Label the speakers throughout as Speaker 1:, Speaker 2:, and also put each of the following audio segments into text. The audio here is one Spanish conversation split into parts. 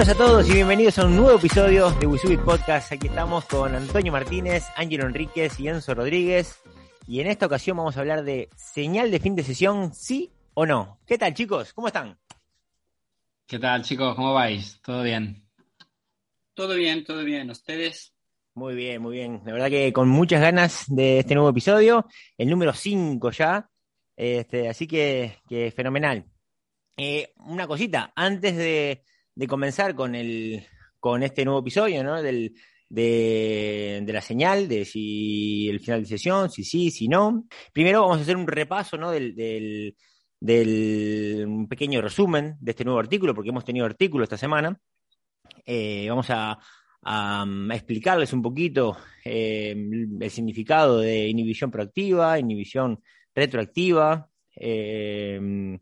Speaker 1: buenas a todos y bienvenidos a un nuevo episodio de Wisubit Podcast. Aquí estamos con Antonio Martínez, Ángelo Enríquez y Enzo Rodríguez. Y en esta ocasión vamos a hablar de señal de fin de sesión, sí o no. ¿Qué tal, chicos? ¿Cómo están?
Speaker 2: ¿Qué tal, chicos? ¿Cómo vais? ¿Todo bien?
Speaker 3: Todo bien, todo bien. ¿Ustedes?
Speaker 1: Muy bien, muy bien. La verdad que con muchas ganas de este nuevo episodio, el número 5 ya. Este, así que, que fenomenal. Eh, una cosita, antes de, de comenzar con, el, con este nuevo episodio, ¿no? Del, de, la señal, de si el final de sesión, si sí, si no. Primero vamos a hacer un repaso, ¿no? Del, del, un pequeño resumen de este nuevo artículo, porque hemos tenido artículo esta semana. Eh, vamos a, a, a, explicarles un poquito eh, el significado de inhibición proactiva, inhibición retroactiva. Eh,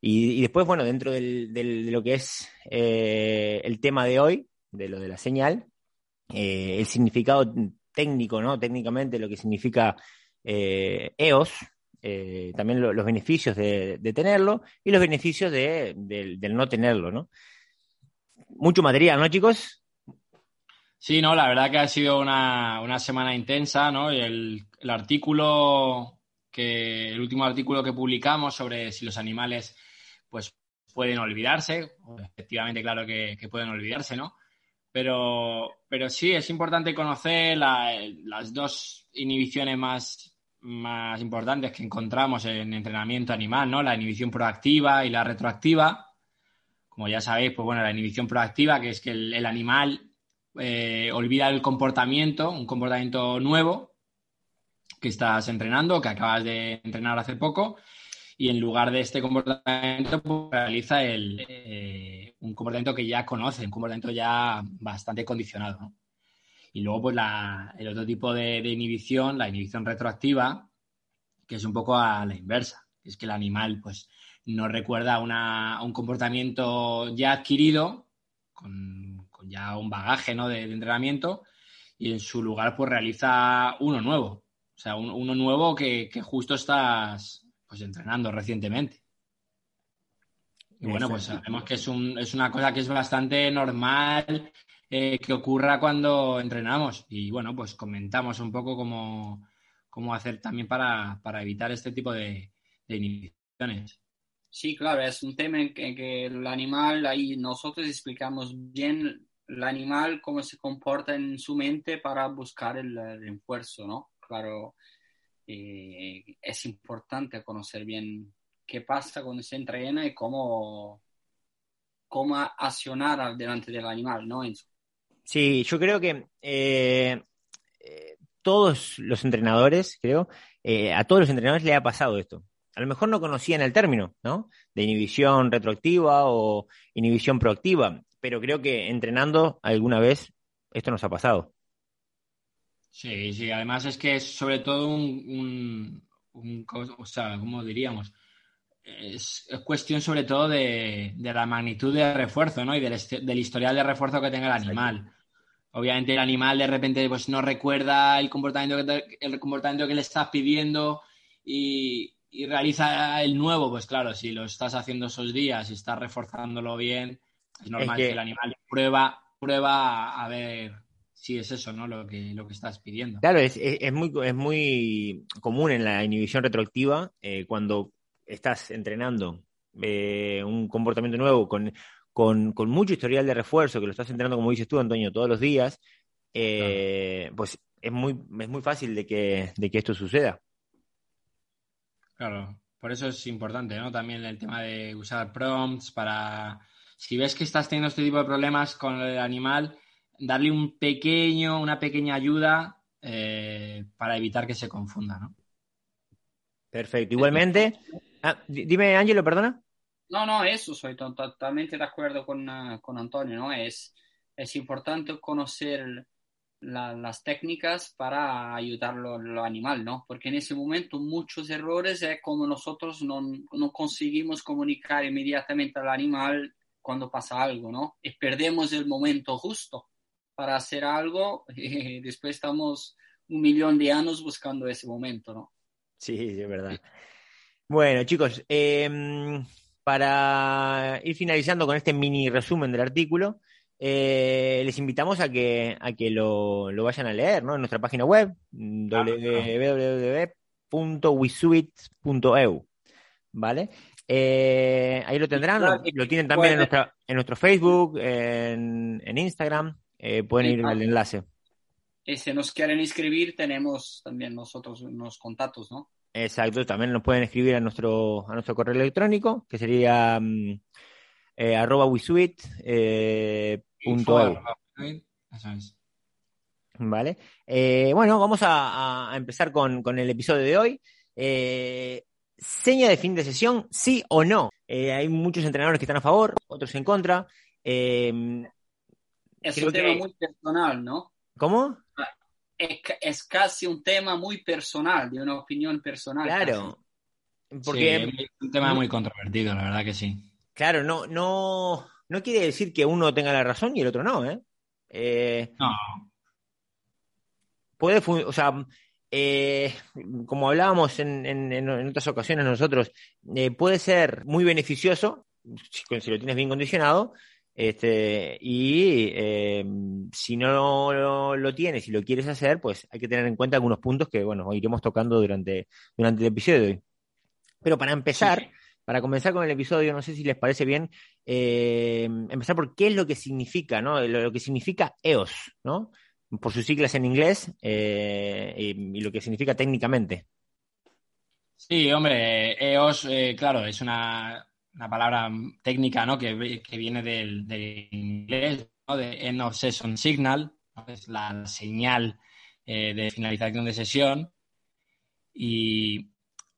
Speaker 1: y, después, bueno, dentro del, de lo que es eh, el tema de hoy, de lo de la señal, eh, el significado técnico, ¿no? Técnicamente lo que significa EOS, eh, también lo, los beneficios de, de, tenerlo y los beneficios de, del no tenerlo, ¿no? Mucho material, ¿no, chicos?
Speaker 2: Sí, no, la verdad que ha sido una, una semana intensa, ¿no? El, el artículo que, el último artículo que publicamos sobre si los animales pues pueden olvidarse, efectivamente claro que, pueden olvidarse, ¿no? Pero, pero sí, es importante conocer la, las dos inhibiciones más, más importantes que encontramos en entrenamiento animal, ¿no? La inhibición proactiva y la retroactiva. Como ya sabéis, pues bueno, la inhibición proactiva, que es que el, el animal eh, olvida el comportamiento, un comportamiento nuevo que estás entrenando, que acabas de entrenar hace poco, y en lugar de este comportamiento pues, realiza eh, un comportamiento que ya conoce, un comportamiento ya bastante condicionado. ¿no? Y luego pues el otro tipo de, inhibición, la inhibición retroactiva, que es un poco a la inversa, es que el animal pues no recuerda un comportamiento ya adquirido, con, con ya un bagaje ¿no? de, de, entrenamiento, y en su lugar pues realiza uno nuevo. O sea, un, uno nuevo que, que justo estás, pues entrenando recientemente. Y bueno, pues sabemos que es, un, es una cosa que es bastante normal eh, que ocurra cuando entrenamos. Y bueno, pues comentamos un poco cómo, cómo hacer también para, para, evitar este tipo de, de, inhibiciones.
Speaker 3: Sí, claro, es un tema en que, que, el animal, ahí nosotros explicamos bien el animal cómo se comporta en su mente para buscar el, el refuerzo, ¿no? Claro, eh, es importante conocer bien qué pasa cuando se entrena y cómo, cómo accionar delante del animal, ¿no, Enzo?
Speaker 1: Sí, yo creo que eh, eh, todos los entrenadores, creo, a todos los entrenadores le ha pasado esto. A lo mejor no conocían el término, ¿no? De inhibición retroactiva o inhibición proactiva, pero creo que entrenando alguna vez esto nos ha pasado.
Speaker 2: Sí, sí, además es que es sobre todo un, un, un o sea, ¿cómo diríamos? Es, es, cuestión sobre todo de, de, la magnitud de refuerzo, ¿no? Y del, del, historial de refuerzo que tenga el animal. Obviamente el animal de repente pues no recuerda el comportamiento que, te, el comportamiento que le estás pidiendo y, y, realiza el nuevo, pues claro, si lo estás haciendo esos días y estás reforzándolo bien, es normal es que... que el animal prueba, prueba a ver sí es eso, ¿no? Lo que, lo que estás pidiendo.
Speaker 1: Claro, es, es, es muy, es muy común en la inhibición retroactiva eh, cuando estás entrenando eh, un comportamiento nuevo con, con, con, mucho historial de refuerzo, que lo estás entrenando, como dices tú, Antonio, todos los días, eh, claro. pues es muy, es muy fácil de que, de que esto suceda.
Speaker 2: Claro, por eso es importante, ¿no? También el tema de usar prompts para... Si ves que estás teniendo este tipo de problemas con el animal, darle un pequeño, una pequeña ayuda eh, para evitar que se confunda, ¿no?
Speaker 1: Perfecto. Igualmente, ah, dime, Ángelo, perdona.
Speaker 3: No, no, eso, soy totalmente de acuerdo con, uh, con Antonio, ¿no? Es, es importante conocer la, las técnicas para ayudarlo al animal, ¿no? Porque en ese momento muchos errores es como nosotros no, no conseguimos comunicar inmediatamente al animal cuando pasa algo, ¿no? Y perdemos el momento justo para hacer algo y después estamos un millón de años buscando ese momento, ¿no?
Speaker 1: Sí, es verdad. Bueno, chicos, eh, para ir finalizando con este mini resumen del artículo, eh, les invitamos a que, a que lo, lo, vayan a leer ¿no? en nuestra página web, www.wisuit.eu. ¿Vale? Eh, ahí lo tendrán, lo, lo tienen también en, nuestra, en nuestro Facebook, en, en Instagram, eh, pueden ir al enlace.
Speaker 3: Y si nos quieren inscribir, tenemos también nosotros unos contactos, ¿no?
Speaker 1: Exacto, también nos pueden escribir a nuestro, a nuestro correo electrónico, que sería um, eh, arroba wisuit, eh, punto.
Speaker 2: Eso es.
Speaker 1: Vale. Eh, bueno, vamos a, a empezar con, con, el episodio de hoy. Eh, seña de fin de sesión, sí o no. Eh, hay muchos entrenadores que están a favor, otros en contra.
Speaker 3: Es un tema muy personal, ¿no?
Speaker 1: ¿Cómo?
Speaker 3: Es, es, casi un tema muy personal, de una opinión personal.
Speaker 1: Claro. Casi. Porque
Speaker 2: sí, es un tema muy controvertido, la verdad que sí.
Speaker 1: Claro, no, no, no quiere decir que uno tenga la razón y el otro no, ¿eh? eh
Speaker 2: no.
Speaker 1: Puede, o sea, eh, como hablábamos en, en, en, otras ocasiones nosotros, eh, puede ser muy beneficioso si, si, lo tienes bien condicionado. Este, y eh, si no lo, lo, tienes y lo quieres hacer, pues hay que tener en cuenta algunos puntos que, bueno, iremos tocando durante, durante el episodio de hoy. Pero para empezar, sí. para comenzar con el episodio, no sé si les parece bien, eh, empezar por qué es lo que significa, ¿no? Lo, lo que significa EOS, ¿no? por sus siglas en inglés eh, y, y, lo que significa técnicamente.
Speaker 2: Sí, hombre, EOS, eh, claro, es una, una, palabra técnica ¿no? que, que viene del, del, inglés, ¿no? de End of Session Signal, ¿no? es la señal eh, de finalización de sesión. Y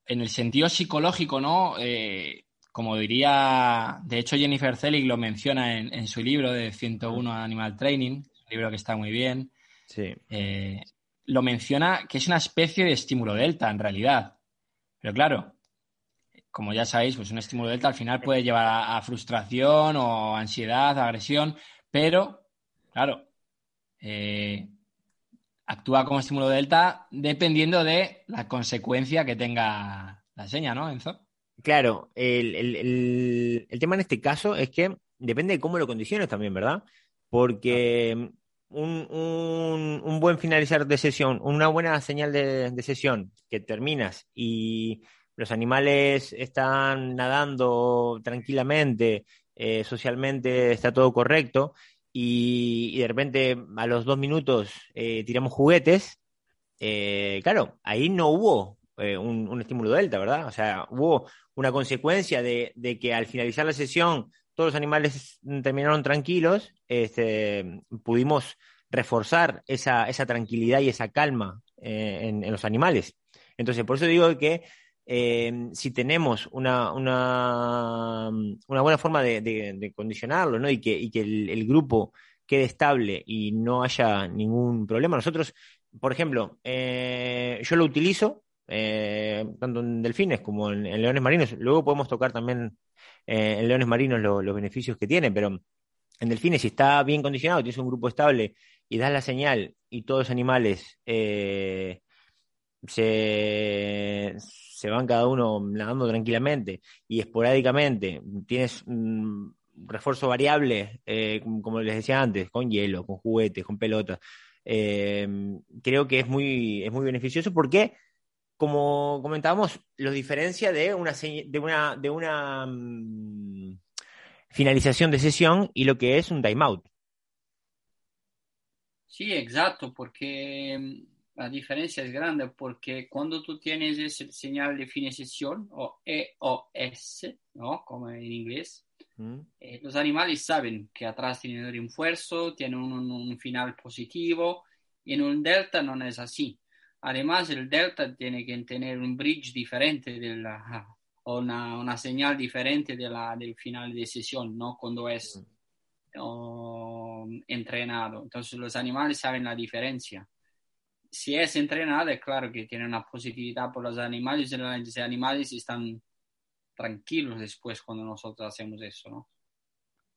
Speaker 2: en el sentido psicológico, ¿no? Eh, como diría, de hecho Jennifer Zelig lo menciona en, en su libro de 101 Animal Training, un libro que está muy bien,
Speaker 1: Sí.
Speaker 2: Eh, lo menciona que es una especie de estímulo delta en realidad. Pero claro, como ya sabéis, pues un estímulo delta al final puede llevar a, a frustración o ansiedad, agresión, pero claro, eh, actúa como estímulo delta dependiendo de la consecuencia que tenga la seña, ¿no, Enzo?
Speaker 1: Claro, el, el, el, el tema en este caso es que depende de cómo lo condiciones también, ¿verdad? Porque un, un, un, buen finalizar de sesión, una buena señal de, de, sesión que terminas y los animales están nadando tranquilamente, eh, socialmente está todo correcto y, de repente a los dos minutos eh, tiramos juguetes, eh, claro, ahí no hubo un, estímulo delta, ¿verdad? O sea, hubo una consecuencia de, que al finalizar la sesión todos los animales terminaron tranquilos, este, pudimos reforzar esa, esa, tranquilidad y esa calma en, los animales. Entonces, por eso digo que eh, si tenemos una, una, una buena forma de, condicionarlo ¿no? y que, el, grupo quede estable y no haya ningún problema, nosotros, por ejemplo, eh, yo lo utilizo eh, tanto en delfines como en, leones marinos. Luego podemos tocar también eh, en leones marinos lo, los beneficios que tiene, pero en delfines, si está bien condicionado, tienes un grupo estable y das la señal y todos los animales se, se, van cada uno nadando tranquilamente y esporádicamente tienes un refuerzo variable, eh, como les decía antes, con hielo, con juguetes, con pelotas. Eh, creo que es muy, es muy beneficioso porque como comentábamos, lo diferencia de una, de una, de una um, finalización de sesión y lo que es un timeout.
Speaker 3: Sí, exacto, porque la diferencia es grande, porque cuando tú tienes ese señal de fin de sesión, o EOS, ¿no? Como en inglés, mm. eh, los animales saben que atrás tienen un refuerzo, tienen un, un final positivo, y en un delta no es así. Además, el delta tiene que tener un bridge diferente de la, o una, una señal diferente de la, del final de sesión, ¿no? Cuando es o, entrenado. Entonces, los animales saben la diferencia. Si es entrenado, es claro que tiene una positividad por los animales y los animales están tranquilos después cuando nosotros hacemos eso, ¿no?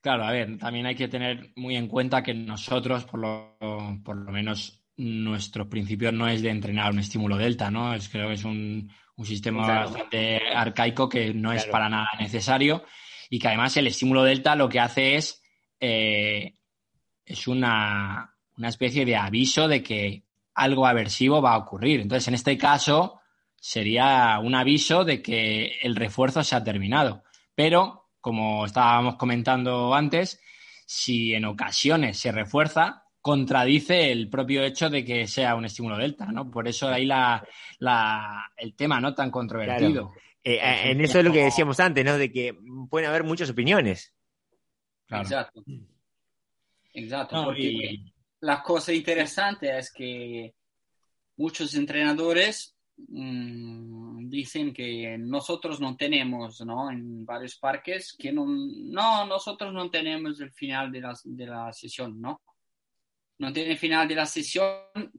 Speaker 2: Claro, a ver, también hay que tener muy en cuenta que nosotros, por lo, por lo menos nuestros principios no es de entrenar un estímulo delta, ¿no? Es, creo que es un, sistema bastante arcaico que no es para nada necesario y que además el estímulo delta lo que hace es, eh, es una, una especie de aviso de que algo aversivo va a ocurrir. Entonces, en este caso, sería un aviso de que el refuerzo se ha terminado. Pero, como estábamos comentando antes, si en ocasiones se refuerza, contradice el propio hecho de que sea un estímulo delta, ¿no? Por eso ahí la, el tema no tan controvertido.
Speaker 1: Eh, eh, en eso es lo que decíamos antes, ¿no? De que pueden haber muchas opiniones.
Speaker 3: Exacto. Exacto. porque la cosa interesante es que muchos entrenadores mm, dicen que nosotros no tenemos, ¿no? En varios parques, que no, no nosotros no tenemos el final de la, de la sesión, ¿no? no tiene final de la sesión,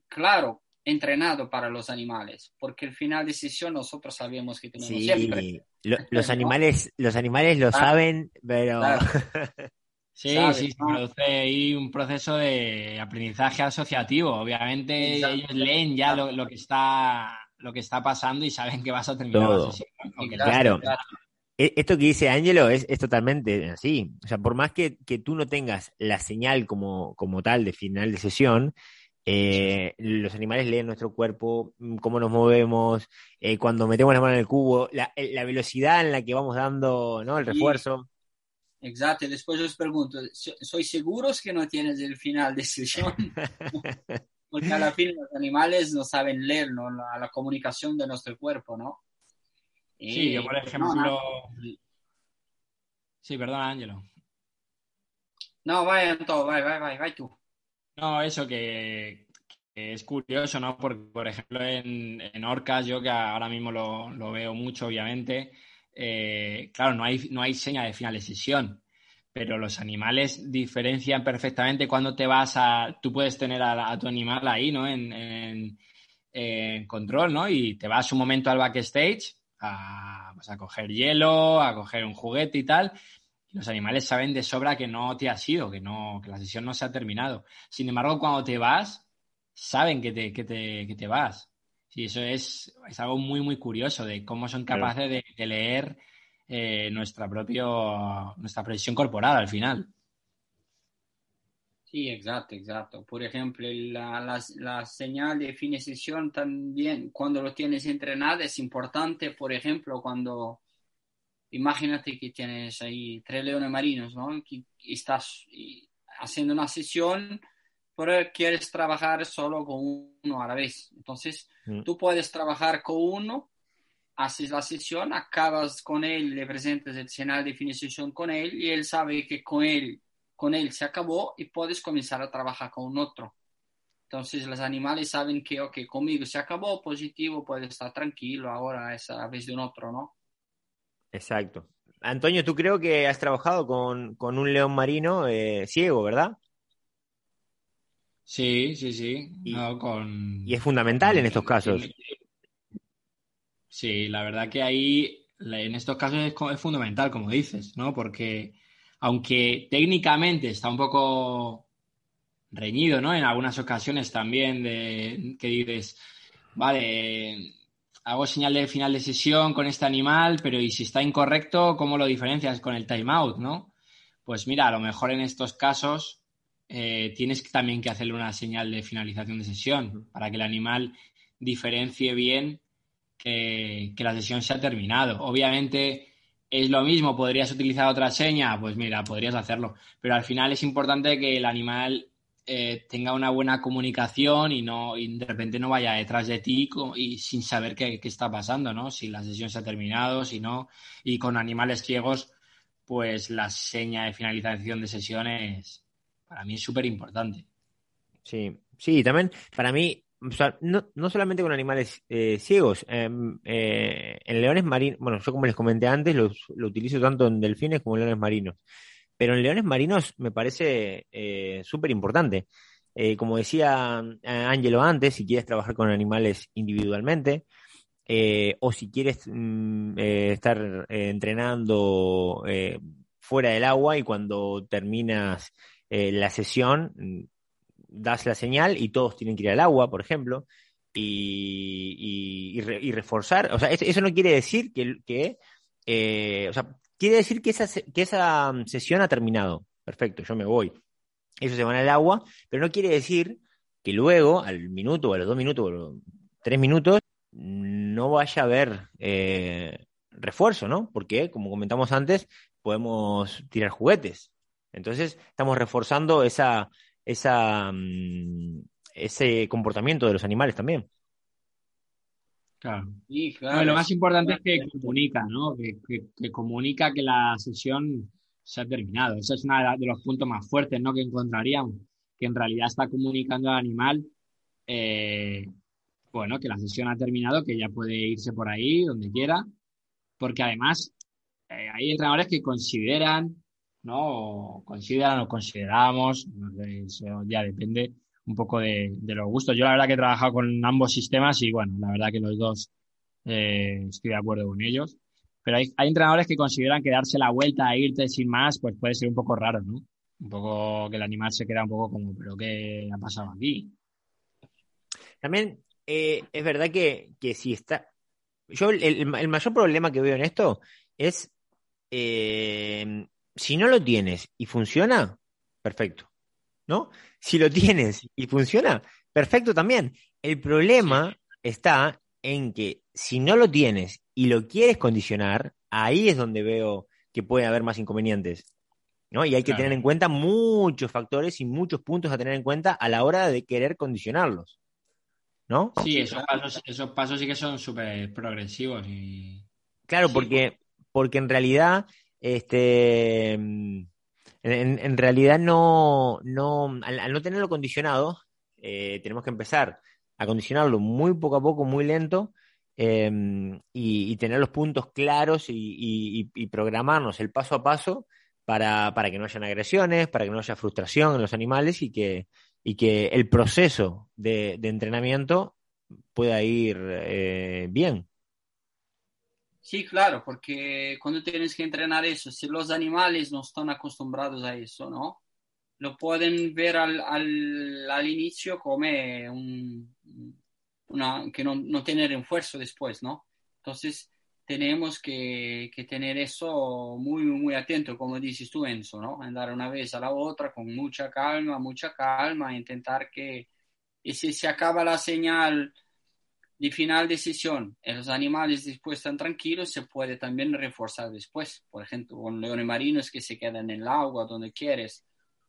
Speaker 3: claro, entrenado para los animales, porque el final de sesión nosotros sabemos que tenemos siempre.
Speaker 1: los animales, los animales lo saben, pero
Speaker 2: Sí, sí, se produce ahí un proceso de aprendizaje asociativo. Obviamente ellos leen ya lo, que está lo que está pasando y saben que vas a terminar la sesión.
Speaker 1: Claro. E, esto que dice Ángelo es, totalmente así. O sea, por más que, tú no tengas la señal como, como tal de final de sesión, eh, los animales leen nuestro cuerpo, mm, cómo nos movemos, eh, cuando metemos la mano en el cubo, la, la, velocidad en la que vamos dando ¿no? el refuerzo.
Speaker 3: Exacto, y después les pregunto, ¿soy seguros que no tienes el final de sesión? Porque a la fin los animales no saben leer La, la comunicación de nuestro cuerpo, ¿no?
Speaker 2: Sí, yo por ejemplo. Sí, perdona, Ángelo.
Speaker 3: No, vaya todo, vaya, vaya, vaya, vaya tú.
Speaker 2: No, eso que, es curioso, ¿no? Porque, por ejemplo, en, en Orcas, yo que ahora mismo lo, veo mucho, obviamente, eh, claro, no hay, no hay seña de final de sesión, pero los animales diferencian perfectamente cuando te vas a. Tú puedes tener a, tu animal ahí, ¿no? En, control, ¿no? Y te vas un momento al backstage a, pues, a coger hielo, a coger un juguete y tal. Y los animales saben de sobra que no te has ido, que, no, que la sesión no se ha terminado. Sin embargo, cuando te vas, saben que te, que te, que te vas. Sí, eso es, es, algo muy, muy curioso de cómo son capaces de, leer eh, nuestra propia nuestra presión corporal al final.
Speaker 3: Sí, exacto, exacto. Por ejemplo, la, la, señal de fin de sesión también, cuando lo tienes entrenado, es importante, por ejemplo, cuando imagínate que tienes ahí tres leones marinos, ¿no? Que estás haciendo una sesión, pero quieres trabajar solo con uno a la vez. Entonces, mm. tú puedes trabajar con uno, haces la sesión, acabas con él, le presentas el señal de fin de sesión con él y él sabe que con él con él se acabó y puedes comenzar a trabajar con otro. Entonces los animales saben que, ok, conmigo se acabó, positivo, puede estar tranquilo, ahora es a vez de un otro, ¿no?
Speaker 1: Exacto. Antonio, tú creo que has trabajado con, un león marino eh, ciego, ¿verdad?
Speaker 2: Sí, sí, sí.
Speaker 1: Y, y es fundamental en estos casos.
Speaker 2: Sí, la verdad que ahí, en estos casos es, es fundamental, como dices, ¿no? Porque aunque técnicamente está un poco reñido, ¿no? En algunas ocasiones también de que dices, vale, hago señal de final de sesión con este animal, pero y si está incorrecto, ¿cómo lo diferencias con el timeout, no? Pues mira, a lo mejor en estos casos eh, tienes también que hacerle una señal de finalización de sesión para que el animal diferencie bien que, que la sesión se ha terminado. Obviamente, es lo mismo, podrías utilizar otra seña, pues mira, podrías hacerlo. Pero al final es importante que el animal eh, tenga una buena comunicación y no y de repente no vaya detrás de ti y sin saber qué, está pasando, ¿no? Si la sesión se ha terminado, si no. Y con animales ciegos, pues la seña de finalización de sesiones para mí es súper importante.
Speaker 1: Sí, sí, también para mí no, no, solamente con animales eh, ciegos, em, eh, en leones marinos, bueno, yo como les comenté antes, lo utilizo tanto en delfines como en leones marinos, pero en leones marinos me parece eh, súper importante. como decía Ángelo antes, si quieres trabajar con animales individualmente, o si quieres mm, estar entrenando fuera del agua y cuando terminas la sesión, das la señal y todos tienen que ir al agua, por ejemplo, y, y, reforzar. O sea, eso, no quiere decir que, que eh, o sea, quiere decir que esa, que esa mm, sesión ha terminado. Perfecto, yo me voy. Ellos se van al agua, pero no quiere decir que luego, al minuto, o a los dos minutos, o a los tres minutos, no vaya a haber eh, refuerzo, ¿no? Porque, como comentamos antes, podemos tirar juguetes. Entonces, estamos reforzando esa, esa, mm, ese comportamiento de los animales también.
Speaker 2: Claro. lo más importante es que comunica, ¿no? Que, comunica que la sesión se ha terminado. Ese es uno de los puntos más fuertes, ¿no? Que encontraríamos, que en realidad está comunicando al animal, eh, bueno, que la sesión ha terminado, que ya puede irse por ahí, donde quiera, porque además eh, hay entrenadores que consideran ¿no? consideran o consideramos, ya depende un poco de, los gustos. Yo la verdad que he trabajado con ambos sistemas y bueno, la verdad que los dos eh, estoy de acuerdo con ellos. Pero hay, hay, entrenadores que consideran que darse la vuelta a irte sin más, pues puede ser un poco raro, ¿no? Un poco que el animal se queda un poco como, pero ¿qué ha pasado aquí?
Speaker 1: También eh, es verdad que, si está... Yo el, el, mayor problema que veo en esto es eh, si no lo tienes y funciona, perfecto. ¿No? Si lo tienes y funciona, perfecto también. El problema está en que si no lo tienes y lo quieres condicionar, ahí es donde veo que puede haber más inconvenientes. ¿no? Y hay que tener en cuenta muchos factores y muchos puntos a tener en cuenta a la hora de querer condicionarlos. ¿No?
Speaker 2: Sí, esos pasos, esos pasos sí que son súper progresivos. Y...
Speaker 1: Claro, porque, porque en realidad este, en, realidad no, no al, no tenerlo condicionado, eh, tenemos que empezar a condicionarlo muy poco a poco, muy lento, em, y, tener los puntos claros y, programarnos el paso a paso para, para, que no hayan agresiones, para que no haya frustración en los animales y que, y que el proceso de, entrenamiento pueda ir eh, bien.
Speaker 3: Sí, claro, porque cuando tienes que entrenar eso, si los animales no están acostumbrados a eso, ¿no? Lo pueden ver al, al, al inicio como un, una, que no, no tiene refuerzo después, ¿no? Entonces, tenemos que, que, tener eso muy, muy atento, como dices tú, Enzo, ¿no? Andar una vez a la otra con mucha calma, mucha calma, intentar que, y si se acaba la señal de final de sesión, los animales después están tranquilos, se puede también reforzar después. Por ejemplo, con leones marinos que se quedan en el agua, donde quieres.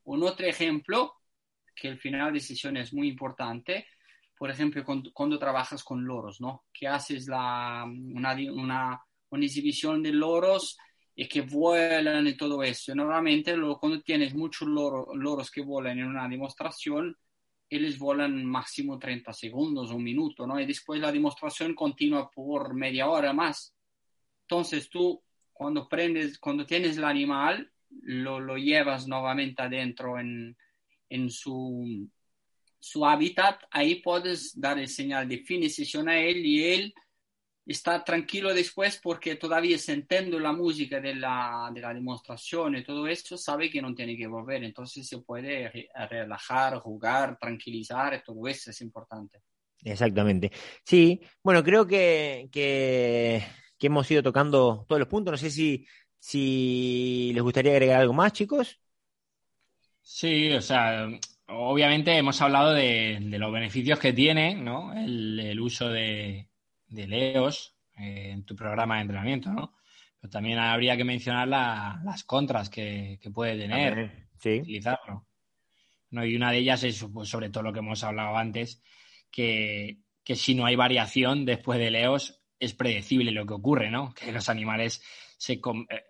Speaker 3: Un otro ejemplo, que el final de sesión es muy importante, por ejemplo, cuando, trabajas con loros, ¿no? Que haces la, una, una, una exhibición de loros y que vuelan y todo eso. Normalmente, cuando tienes muchos loros que vuelan en una demostración, ellos volan máximo 30 segundos, un minuto, ¿no? Y después la demostración continúa por media hora más. Entonces tú, cuando prendes, cuando tienes el animal, lo, lo llevas nuevamente adentro en, en su, su hábitat, ahí puedes dar el señal de fin de sesión a él y él está tranquilo después porque todavía sintiendo la música de la, de la demostración y todo eso, sabe que no tiene que volver. Entonces se puede relajar, jugar, tranquilizar, todo eso es importante.
Speaker 1: Exactamente. Sí, bueno, creo que, que, hemos ido tocando todos los puntos. No sé si, si les gustaría agregar algo más, chicos.
Speaker 2: Sí, o sea, obviamente hemos hablado de, los beneficios que tiene ¿no? el uso de, de Leos eh, en tu programa de entrenamiento, ¿no? Pero también habría que mencionar las contras que, puede tener utilizarlo. ¿no? Y una de ellas es pues, sobre todo lo que hemos hablado antes, que, si no hay variación después de Leos, es predecible lo que ocurre, ¿no? Que los animales se, eh,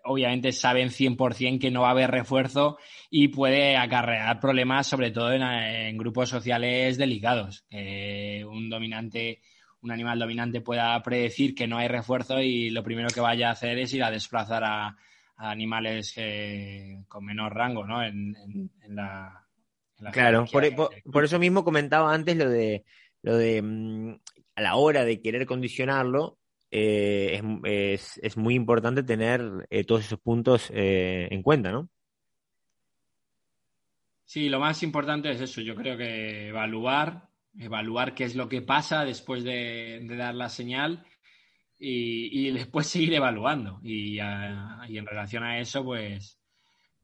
Speaker 2: obviamente saben 100% que no va a haber refuerzo y puede acarrear problemas, sobre todo en, grupos sociales delicados. un dominante un animal dominante pueda predecir que no hay refuerzo y lo primero que vaya a hacer es ir a desplazar a, animales eh, con menor rango, ¿no? En, la,
Speaker 1: claro, por, eso mismo comentaba antes lo de lo de mm, a la hora de querer condicionarlo eh, es, muy importante tener eh, todos esos puntos en cuenta, ¿no?
Speaker 2: Sí, lo más importante es eso, yo creo que evaluar, evaluar qué es lo que pasa después de, dar la señal y, después seguir evaluando. Y, y, en relación a eso, pues,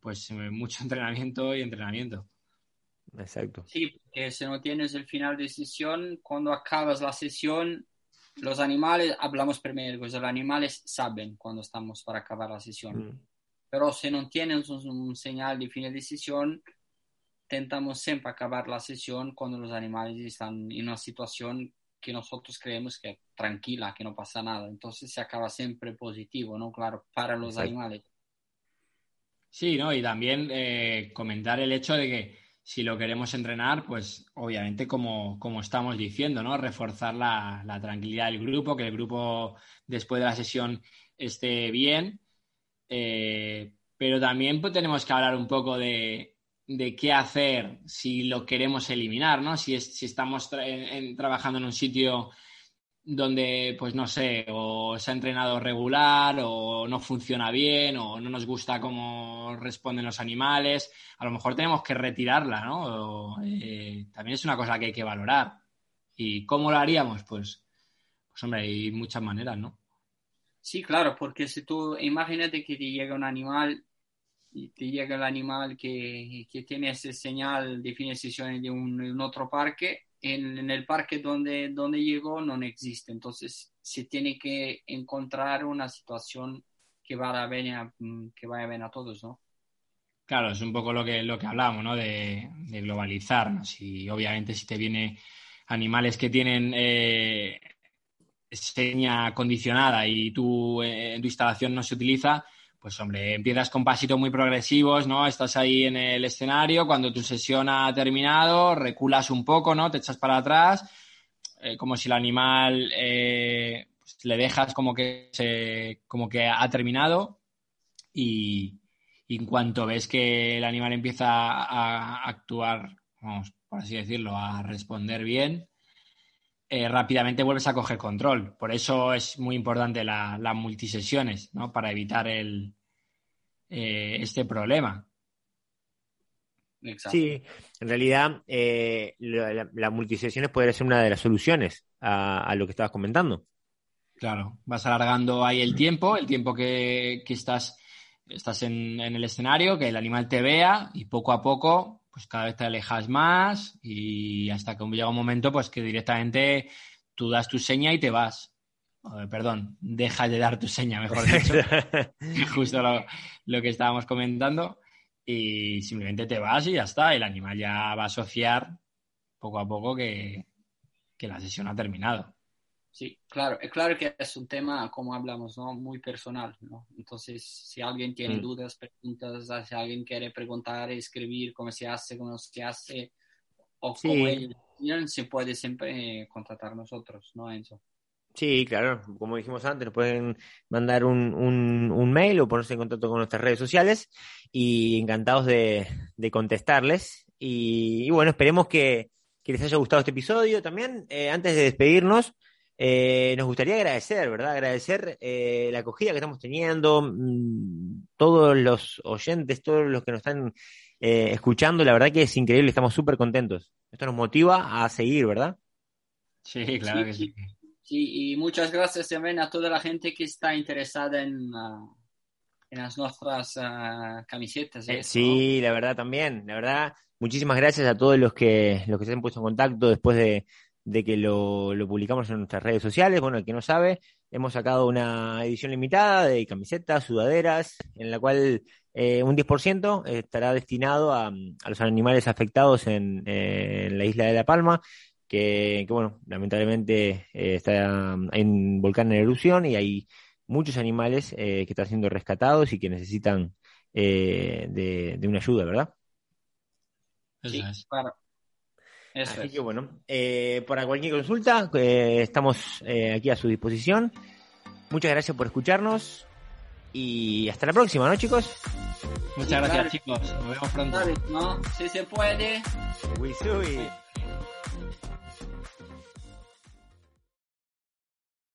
Speaker 2: pues mucho entrenamiento y entrenamiento.
Speaker 1: Exacto.
Speaker 3: Sí, porque si no tienes el final de sesión, cuando acabas la sesión, los animales, hablamos primero, pues los animales saben cuando estamos para acabar la sesión. Mm. Pero si no tienes un, señal de final de sesión, intentamos siempre acabar la sesión cuando los animales están en una situación que nosotros creemos que es tranquila, que no pasa nada. Entonces se acaba siempre positivo, ¿no? Claro, para los animales.
Speaker 2: Sí, ¿no? Y también eh, comentar el hecho de que si lo queremos entrenar, pues obviamente como, como estamos diciendo, ¿no? Reforzar la, tranquilidad del grupo, que el grupo después de la sesión esté bien. Eh, pero también pues, tenemos que hablar un poco de, de, qué hacer si lo queremos eliminar, ¿no? Si, es, si estamos trabajando en un sitio donde, pues no sé, o se ha entrenado regular, o no funciona bien, o no nos gusta cómo responden los animales, a lo mejor tenemos que retirarla, ¿no? Eh, también es una cosa que hay que valorar. ¿Y cómo lo haríamos? Pues, pues hombre, hay muchas maneras, ¿no?
Speaker 3: Sí, claro, porque si tú, imagínate que te llega un animal y te llega el animal que, que tiene ese señal de finalización de un otro parque en, el parque donde, donde llegó no existe. Entonces se tiene que encontrar una situación que vaya bien a, mm, que vaya bien a todos, ¿no?
Speaker 2: Claro, es un poco lo que, lo que hablamos, ¿no? De, globalizar, ¿no? Si, obviamente si te vienen animales que tienen eh, seña condicionada y tu, eh, tu instalación no se utiliza, pues hombre, empiezas con pasitos muy progresivos, ¿no? Estás ahí en el escenario, cuando tu sesión ha terminado, reculas un poco, ¿no? Te echas para atrás, eh, como si el animal eh, pues le dejas como que, se, como que ha terminado y, en cuanto ves que el animal empieza a actuar, vamos, por así decirlo, a responder bien, eh, rápidamente vuelves a coger control. Por eso es muy importante las multisesiones, ¿no? Para evitar el, eh, este problema.
Speaker 1: Sí, en realidad eh, las multisesiones podría ser una de las soluciones a, lo que estabas comentando.
Speaker 2: Claro, vas alargando ahí el tiempo, el tiempo que, estás, estás en, en, el escenario, que el animal te vea y poco a poco pues cada vez te alejas más y hasta que llega un momento pues que directamente tú das tu seña y te vas. perdón, dejas de dar tu seña, mejor dicho. Justo lo, que estábamos comentando. Y simplemente te vas y ya está. El animal ya va a asociar poco a poco que la sesión ha terminado.
Speaker 3: Sí, claro, es claro que es un tema, como hablamos, ¿no? Muy personal, ¿no? Entonces, si alguien tiene mm. dudas, preguntas, si alguien quiere preguntar, escribir cómo se hace, cómo se hace, o cómo él, se puede siempre contactar nosotros, ¿no, Enzo?
Speaker 1: Sí, claro, como dijimos antes, nos pueden mandar un, un, mail o ponerse en contacto con nuestras redes sociales y encantados de, de contestarles. Y, bueno, esperemos que, que, les haya gustado este episodio también. Eh, antes de despedirnos, eh, nos gustaría agradecer, ¿verdad? Agradecer eh, la acogida que estamos teniendo, mm, todos los oyentes, todos los que nos están eh, escuchando, la verdad que es increíble, estamos súper contentos. Esto nos motiva a seguir, ¿verdad?
Speaker 2: Sí, claro que sí.
Speaker 3: Sí, y muchas gracias también a toda la gente que está interesada en, en las nuestras ah, camisetas.
Speaker 1: sí, la verdad también, la verdad, muchísimas gracias a todos los que, los que se han puesto en contacto después de de que lo, lo, publicamos en nuestras redes sociales. Bueno, el que no sabe, hemos sacado una edición limitada de camisetas, sudaderas, en la cual eh, un 10% estará destinado a, a, los animales afectados en, en, la isla de La Palma, que, que bueno, lamentablemente eh, está hay un volcán en erupción y hay muchos animales eh, que están siendo rescatados y que necesitan de, de, una ayuda, ¿verdad?
Speaker 3: Sí,
Speaker 1: Así que bueno, eh, para cualquier consulta, eh, estamos eh, aquí a su disposición. Muchas gracias por escucharnos y hasta la próxima, ¿no, chicos?
Speaker 2: Muchas gracias, chicos. Nos vemos pronto.
Speaker 3: ¿no? Si se puede.
Speaker 1: Uy,